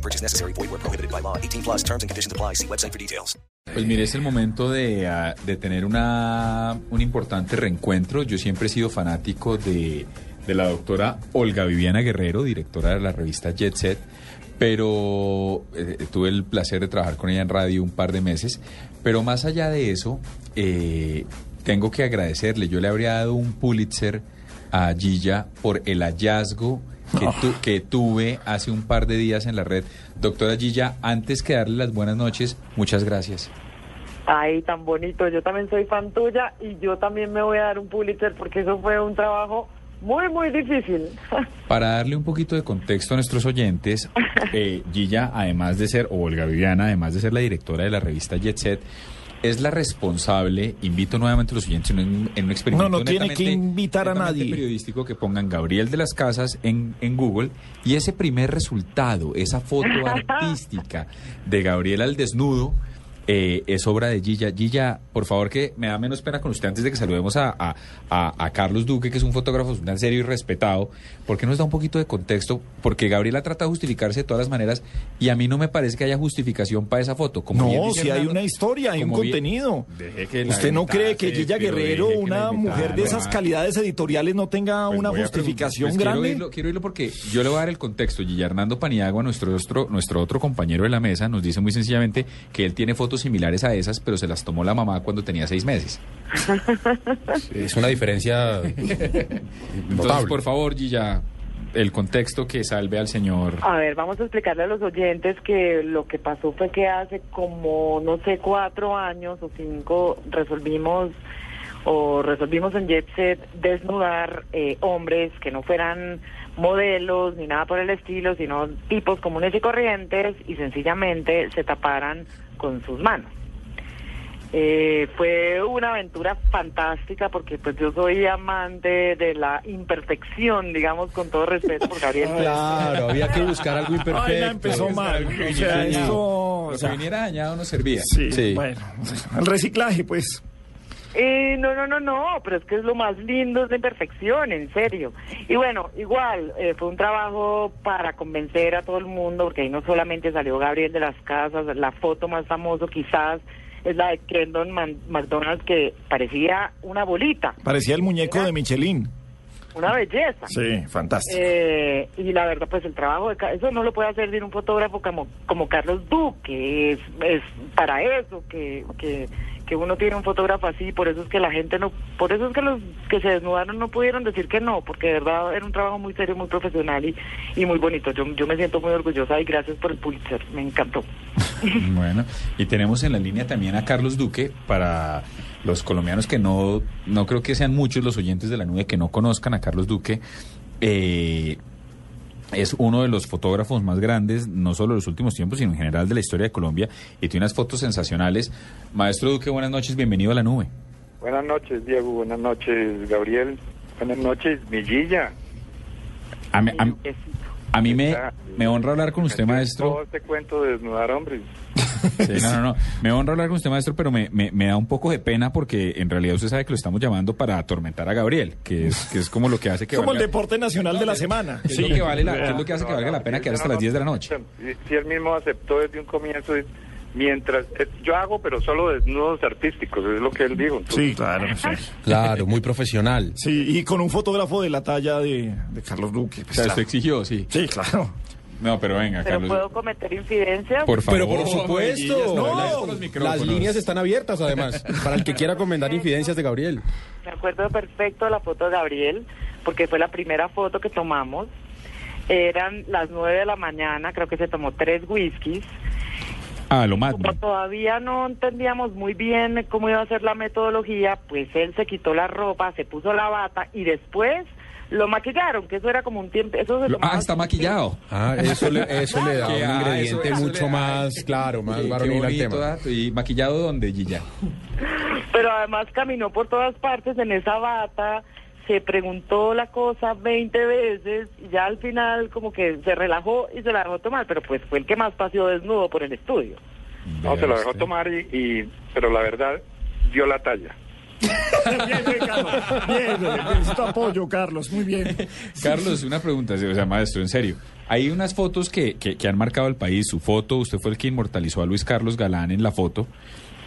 No purchase necessary. Void where prohibited by law. 18 plus terms and conditions apply. See website for details. Pues mire, es el momento de, ah, de tener una, un importante reencuentro. Yo siempre he sido fanático de, de la doctora Olga Viviana Guerrero, directora de la revista Jet Set, pero eh, tuve el placer de trabajar con ella en radio un par de meses. Pero más allá de eso, eh, tengo que agradecerle. Yo le habría dado un Pulitzer a Gilla por el hallazgo que, tu- que tuve hace un par de días en la red. Doctora Gilla, antes que darle las buenas noches, muchas gracias. Ay, tan bonito. Yo también soy fan tuya y yo también me voy a dar un Pulitzer porque eso fue un trabajo muy, muy difícil. Para darle un poquito de contexto a nuestros oyentes, eh, Gilla, además de ser, o Olga Viviana, además de ser la directora de la revista Jet Set, es la responsable, invito nuevamente a los oyentes en un, en un experimento No, no tiene que invitar a nadie. periodístico que pongan Gabriel de las Casas en, en Google y ese primer resultado, esa foto artística de Gabriel al desnudo, eh, es obra de Gilla. Gilla, por favor, que me da menos pena con usted antes de que saludemos a, a- a- a Carlos Duque, que es un fotógrafo tan serio y respetado. ¿Por qué nos da un poquito de contexto? Porque Gabriela trata de justificarse de todas las maneras y a mí no me parece que haya justificación para esa foto. Como No, si hay una historia, hay un bien- contenido. Que ¿Usted no cree que Gilla Guerrero, que una mujer de esas calidades editoriales, no tenga Pues una justificación pues grande? Quiero oírlo, quiero oírlo porque yo le voy a dar el contexto. Gilla Hernando Paniagua, nuestro otro, nuestro otro compañero de la mesa, nos dice muy sencillamente que él tiene fotos similares a esas, pero se las tomó la mamá cuando tenía seis meses. Es una diferencia Entonces, notable. por favor, Gilla, el contexto que salve al señor. A ver, vamos a explicarle a los oyentes que lo que pasó fue que hace como, no sé, cuatro años o cinco resolvimos o resolvimos en Jet Set desnudar eh, hombres que no fueran modelos ni nada por el estilo, sino tipos comunes y corrientes y sencillamente se taparan con sus manos. Eh, fue una aventura fantástica porque pues yo soy amante de la imperfección, digamos con todo respeto por Gabriel. Claro, había que buscar algo imperfecto. Ay, la empezó mal. O sea, esto... o Lo sea, que viniera dañado no servía. sí, Sí. bueno, el reciclaje, pues. Eh, no, no, no, no, pero es que es lo más lindo es la imperfección, en serio. Y bueno, igual, eh, fue un trabajo para convencer a todo el mundo, porque ahí no solamente salió Gabriel de las Casas, la foto más famosa quizás es la de Kendon Man- McDonald, que parecía una bolita, Parecía el muñeco de Michelin. Una belleza. Sí, fantástico. Eh, y la verdad, pues el trabajo de eso no lo puede hacer un fotógrafo como, como Carlos Duque, es, es para eso que, que, que uno tiene un fotógrafo así, por eso es que la gente no, por eso es que los que se desnudaron no pudieron decir que no, porque de verdad era un trabajo muy serio, muy profesional y, y muy bonito. Yo, yo me siento muy orgullosa y gracias por el Pulitzer, me encantó. Bueno, y tenemos en la línea también a Carlos Duque para los colombianos que no, no creo que sean muchos los oyentes de la nube que no conozcan a Carlos Duque. eh, es uno de los fotógrafos más grandes, no solo de los últimos tiempos, sino en general de la historia de Colombia, y tiene unas fotos sensacionales. Maestro Duque, buenas noches, bienvenido a la nube. Buenas noches, Diego. Buenas noches, Gabriel. Buenas noches, Millilla. A, a. a mí me, me honra hablar con usted, Todo maestro. este cuento de desnudar hombres. Sí, no, no, no. Me honra hablar con usted, maestro, pero me, me, me da un poco de pena porque en realidad usted sabe que lo estamos llamando para atormentar a Gabriel, que es, que es como lo que hace que Como el valga- deporte nacional de la semana. que es lo que vale la- que es lo que hace que valga la pena quedar hasta las 10 de la noche. Si, si él mismo aceptó desde un comienzo, mientras eh, yo hago, pero solo desnudos artísticos, es lo que él dijo. Entonces, Sí, claro, sí. Claro, muy profesional. Sí, y con un fotógrafo de la talla de, de Carlos Duque. O pues, sea, claro. usted exigió, sí. Sí, claro. No, pero venga, Pero Carlos. puedo cometer infidencias. Por favor. Pero por supuesto, No, micrófonos. las líneas están abiertas además, para el que quiera comentar infidencias de Gabriel. Me acuerdo perfecto de la foto de Gabriel, porque fue la primera foto que tomamos. Eran las nueve de la mañana, creo que se tomó tres whiskies. Ah, lo Como más. todavía no entendíamos muy bien cómo iba a ser la metodología, pues él se quitó la ropa, se puso la bata y después lo maquillaron, que eso era como un tiempo, eso se Ah, está maquillado. Ah, eso le, eso le da un ah, ingrediente eso- eso mucho más claro, más varonil al tema. dato. ¿Y maquillado dónde, Gilla? Pero además caminó por todas partes en esa bata, se preguntó la cosa 20 veces y ya al final como que se relajó y se la dejó tomar, pero pues fue el que más paseó desnudo por el estudio. No, se lo dejó tomar y, y- pero la verdad dio la talla. Bien, bien, Carlos. Bien, necesito apoyo, Carlos. Muy bien. Carlos, una pregunta, o sea, maestro, en serio. Hay unas fotos que, que, que han marcado el país. Su foto, usted fue el que inmortalizó a Luis Carlos Galán en la foto.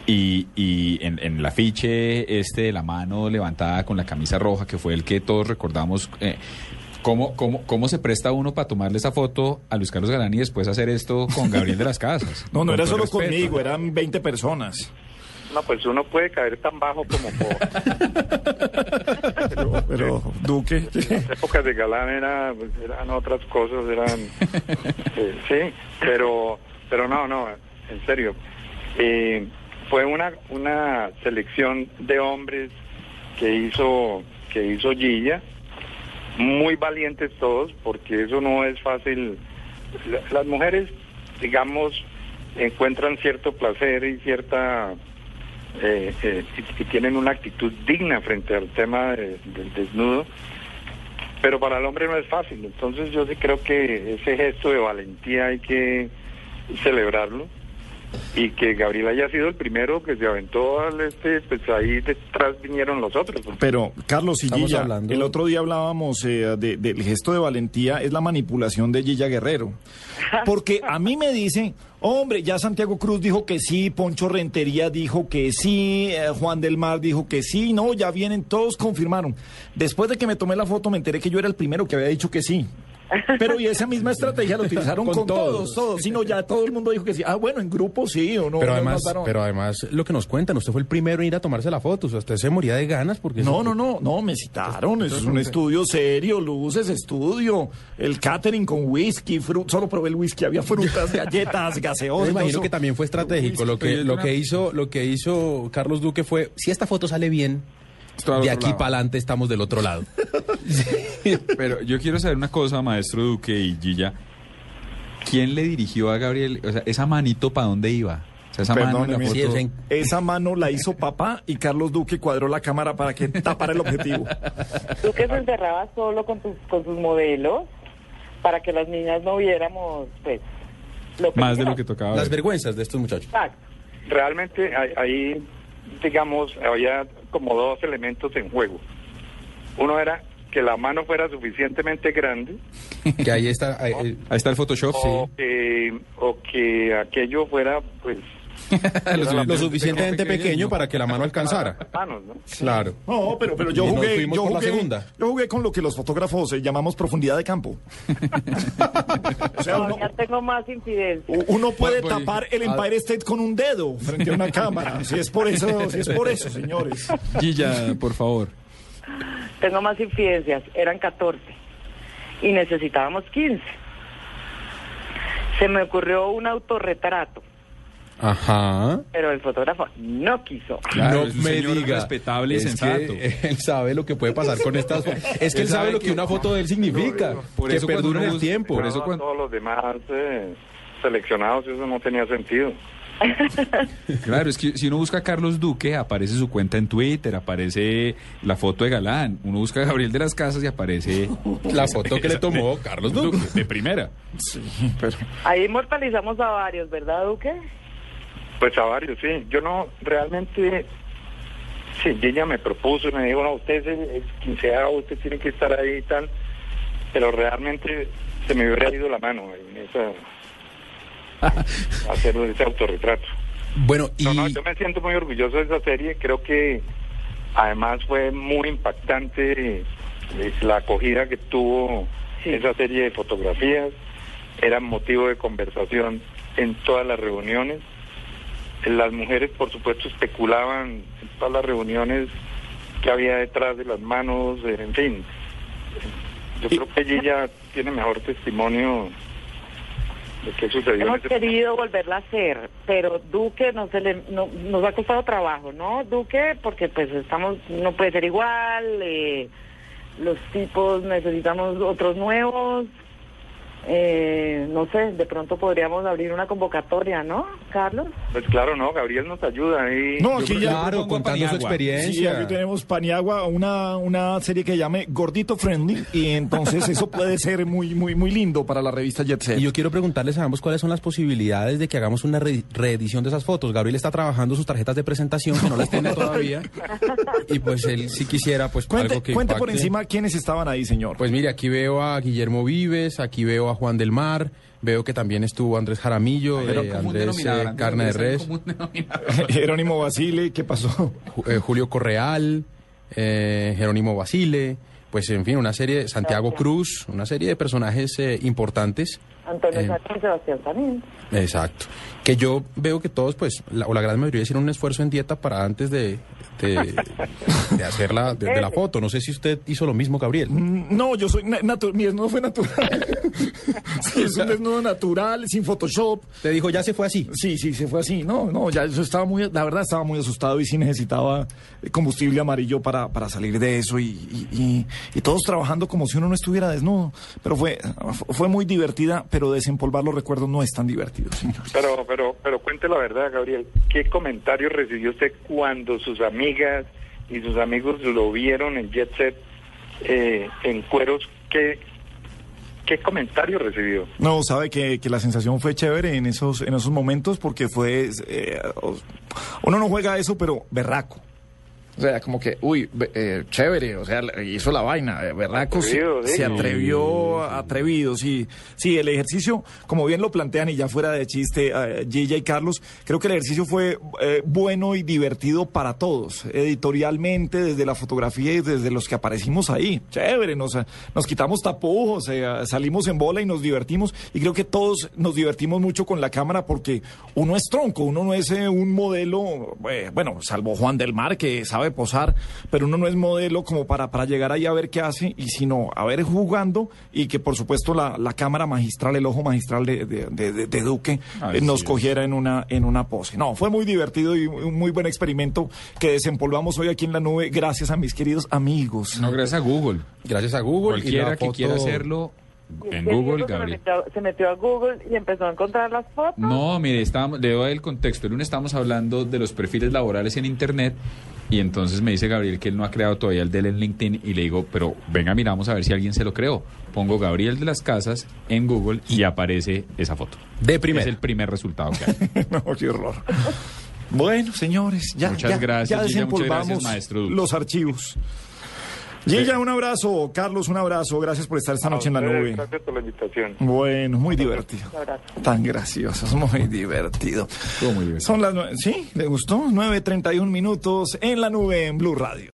Y, y en, en el afiche este de la mano levantada con la camisa roja, que fue el que todos recordamos. eh, ¿cómo, cómo, ¿Cómo se presta uno para tomarle esa foto a Luis Carlos Galán y después hacer esto con Gabriel de las Casas? No, no era solo respeto. conmigo, eran 20 personas. No, pues uno puede caer tan bajo como por Pero, pero Duque, las épocas de Galán era, pues, eran otras cosas, eran eh, sí, pero pero no, no, en serio. Eh, fue una una selección de hombres que hizo que hizo Gilla, muy valientes todos, porque eso no es fácil. La- Las mujeres, digamos, encuentran cierto placer y cierta eh, eh, y, tienen una actitud digna frente al tema de- del desnudo, pero para el hombre no es fácil. Entonces yo sí creo que ese gesto de valentía hay que celebrarlo y que Gabriel haya sido el primero que se aventó al este, pues ahí detrás vinieron los otros. Pero, Carlos y Gilla, hablando- el otro día hablábamos eh, de- del gesto de valentía, es la manipulación de Gilla Guerrero. Porque a mí me dicen, hombre, ya Santiago Cruz dijo que sí, Poncho Rentería dijo que sí, eh, Juan del Mar dijo que sí, no, ya vienen, todos confirmaron. Después de que me tomé la foto me enteré que yo era el primero que había dicho que sí. Pero y esa misma estrategia la utilizaron Con con, todos, todos. todos. Si no, ya todo el mundo dijo que sí. Ah, bueno, en grupo sí o no. Pero además, pero además, lo que nos cuentan, usted fue el primero en ir a tomarse la foto, o sea, usted se moría de ganas porque... No, no, no, no, me citaron. Eso es un estudio serio, luces, estudio. El catering con whisky, fru- solo probé el whisky, había frutas, galletas, gaseosas. me imagino que también fue estratégico. Lo que, lo que hizo, lo que hizo Carlos Duque fue, si esta foto sale bien, de aquí para adelante estamos del otro lado. Pero yo quiero saber una cosa, maestro Duque y Gilla. ¿Quién le dirigió a Gabriel? O sea, esa manito para dónde iba? O sea, esa mano en la Perdóneme, foto. Sí, es en- Esa mano la hizo papá y Carlos Duque cuadró la cámara para que tapara el objetivo. Tú que se encerraba solo con, tus, con sus modelos para que las niñas no viéramos, pues, lo Más de lo que tocaba. Las ver. vergüenzas de estos muchachos. Exacto. Realmente ahí, digamos, había como dos elementos en juego. Uno era que la mano fuera suficientemente grande Que ahí está... ahí- eh, Ahí está el Photoshop. o, que, o que aquello fuera, pues, Lo lo suficientemente pequeño para que la mano alcanzara. manos, ¿no? Claro. No, pero, pero yo jugué, yo la jugué, segunda. yo jugué con lo que los fotógrafos eh, llamamos profundidad de campo. o sea, uno, Todavía tengo más infidencias. u- uno puede Bueno, pues, tapar el Empire State con un dedo frente a una cámara. Si es por eso, si es por eso, señores. Gilla, por favor. Tengo más infidencias. Eran 14 y necesitábamos 15. Se me ocurrió un autorretrato, Ajá. pero el fotógrafo no quiso. Claro, no me diga. respetable y Es sensato. que él sabe lo que puede pasar con estas fotos. Es que Él él sabe sabe lo que que- una foto de él significa. Por que eso en uno el tiempo. por eso No, cuando- todos los demás eh, seleccionados, eso no tenía sentido. Claro, es que si uno busca a Carlos Duque, aparece su cuenta en Twitter, aparece la foto de Galán. Uno busca a Gabriel de las Casas y aparece La foto que le tomó Carlos Duque. de primera. Pero, Ahí inmortalizamos a varios, ¿verdad, Duque? Pues a varios, sí. Yo no, realmente, sí, ella me propuso y me dijo, no, usted es el, el quinceavo, usted tiene que estar ahí y tal, pero realmente se me hubiera ido la mano en esa, hacer ese autorretrato. Bueno, y No, no, yo me siento muy orgulloso de esa serie, creo que además fue muy impactante eh, la acogida que tuvo Sí. esa serie de fotografías, era motivo de conversación en todas las reuniones. Las mujeres, por supuesto, especulaban en todas las reuniones que había detrás de las manos, en fin. Yo creo que ella tiene mejor testimonio qué sucedió. Hemos querido volverla a hacer, pero Duque no se le, no- nos ha costado trabajo, ¿no? Duque, porque pues estamos, no puede ser igual, eh, los tipos necesitamos otros nuevos. Eh, no sé, de pronto podríamos abrir una convocatoria, ¿no, Carlos? Pues claro, no, Gabriel nos ayuda ahí. No, aquí ya. Claro, contando su. Sí, experiencia. aquí tenemos Paniagua, una, una serie que llame Gordito Friendly, y entonces eso puede ser muy, muy, muy lindo para la revista Jet Set. Y yo quiero preguntarles a ambos cuáles son las posibilidades de que hagamos una re- reedición de esas fotos. Gabriel está trabajando sus tarjetas de presentación, que no las tiene todavía. Y pues él sí quisiera, pues, Cuente, algo que cuente por impacte. encima quiénes estaban ahí, señor. Pues mire, aquí veo a Guillermo Vives, aquí veo a Juan del Mar, veo que también estuvo Andrés Jaramillo, Pero eh, Andrés eh, Carne de Res. Jerónimo Basile, ¿qué pasó? Eh, Julio Correal, eh, Jerónimo Basile, pues en fin, una serie, Santiago Cruz, una serie de personajes eh, importantes. Antonio Eh, Sánchez y Sebastián también. Exacto. Que yo veo que todos, pues, la, o la gran mayoría hicieron un esfuerzo en dieta para antes de, de, de hacer la, de, de la foto. No sé si usted hizo lo mismo, Gabriel. Mm, No, yo soy natural. Mi desnudo fue natural. Sí, es un desnudo natural, sin Photoshop. Te dijo, ya se fue así. Sí, sí, se fue así. No, no, ya yo estaba muy, la verdad estaba muy asustado y sí necesitaba combustible amarillo para, para salir de eso y, y, y- y todos trabajando como si uno no estuviera desnudo. Pero fue, fue muy divertida, pero desempolvar los recuerdos no es tan divertido, señor. Pero, pero, pero cuente la verdad, Gabriel. ¿Qué comentarios recibió usted cuando sus amigas y sus amigos lo vieron en Jet Set eh, en cueros? ¿Qué, qué comentarios recibió? No, sabe que, que la sensación fue chévere en esos, en esos momentos porque fue, eh, uno no juega eso, pero berraco. O sea, como que, uy, eh, chévere, o sea, hizo la vaina, eh, se- Atrevido, se, sí. atrevió, atrevido, sí. Sí, el ejercicio, como bien lo plantean y ya fuera de chiste, eh, Gilla y Carlos, creo que el ejercicio fue eh, bueno y divertido para todos, editorialmente, desde la fotografía y desde los que aparecimos ahí. Chévere, nos, nos quitamos tapujos, eh, salimos en bola y nos divertimos y creo que todos nos divertimos mucho con la cámara porque uno es tronco, uno no es eh, un modelo, eh, bueno, salvo Juan del Mar que sabe posar, pero uno no es modelo como para, para llegar ahí a ver qué hace y sino a ver jugando y que por supuesto la, la cámara magistral, el ojo magistral de, de- de- de- Duque eh, nos cogiera en una, en una pose. No, fue muy divertido y un muy buen experimento que desempolvamos hoy aquí en la nube gracias a mis queridos amigos. No, gracias a Google. Gracias a Google. y Cualquiera que quiera hacerlo en Google, se Gabriel. metió, se metió a Google y empezó a encontrar las fotos. No, mire, estábamos, le doy el contexto. El lunes estábamos hablando de los perfiles laborales en Internet y entonces me dice Gabriel que él no ha creado todavía el de él en LinkedIn y le digo, pero venga, miramos a ver si alguien se lo creó. Pongo Gabriel de las Casas en Google y aparece esa foto. De primera. Es el primer resultado que hay. no, qué horror. Bueno, señores, ya, Muchas ya- gracias, ya Gilla, muchas desempolvamos gracias, maestro Duque. los archivos. Gilla, un abrazo. Carlos, un abrazo. Gracias por estar esta noche en la nube. Gracias por la invitación. Bueno, muy divertido. Un abrazo. Tan graciosos, muy divertido. Estuvo muy divertido. Son las nueve, ¿sí? ¿Le gustó? 9.31 minutos en la nube en Blue Radio.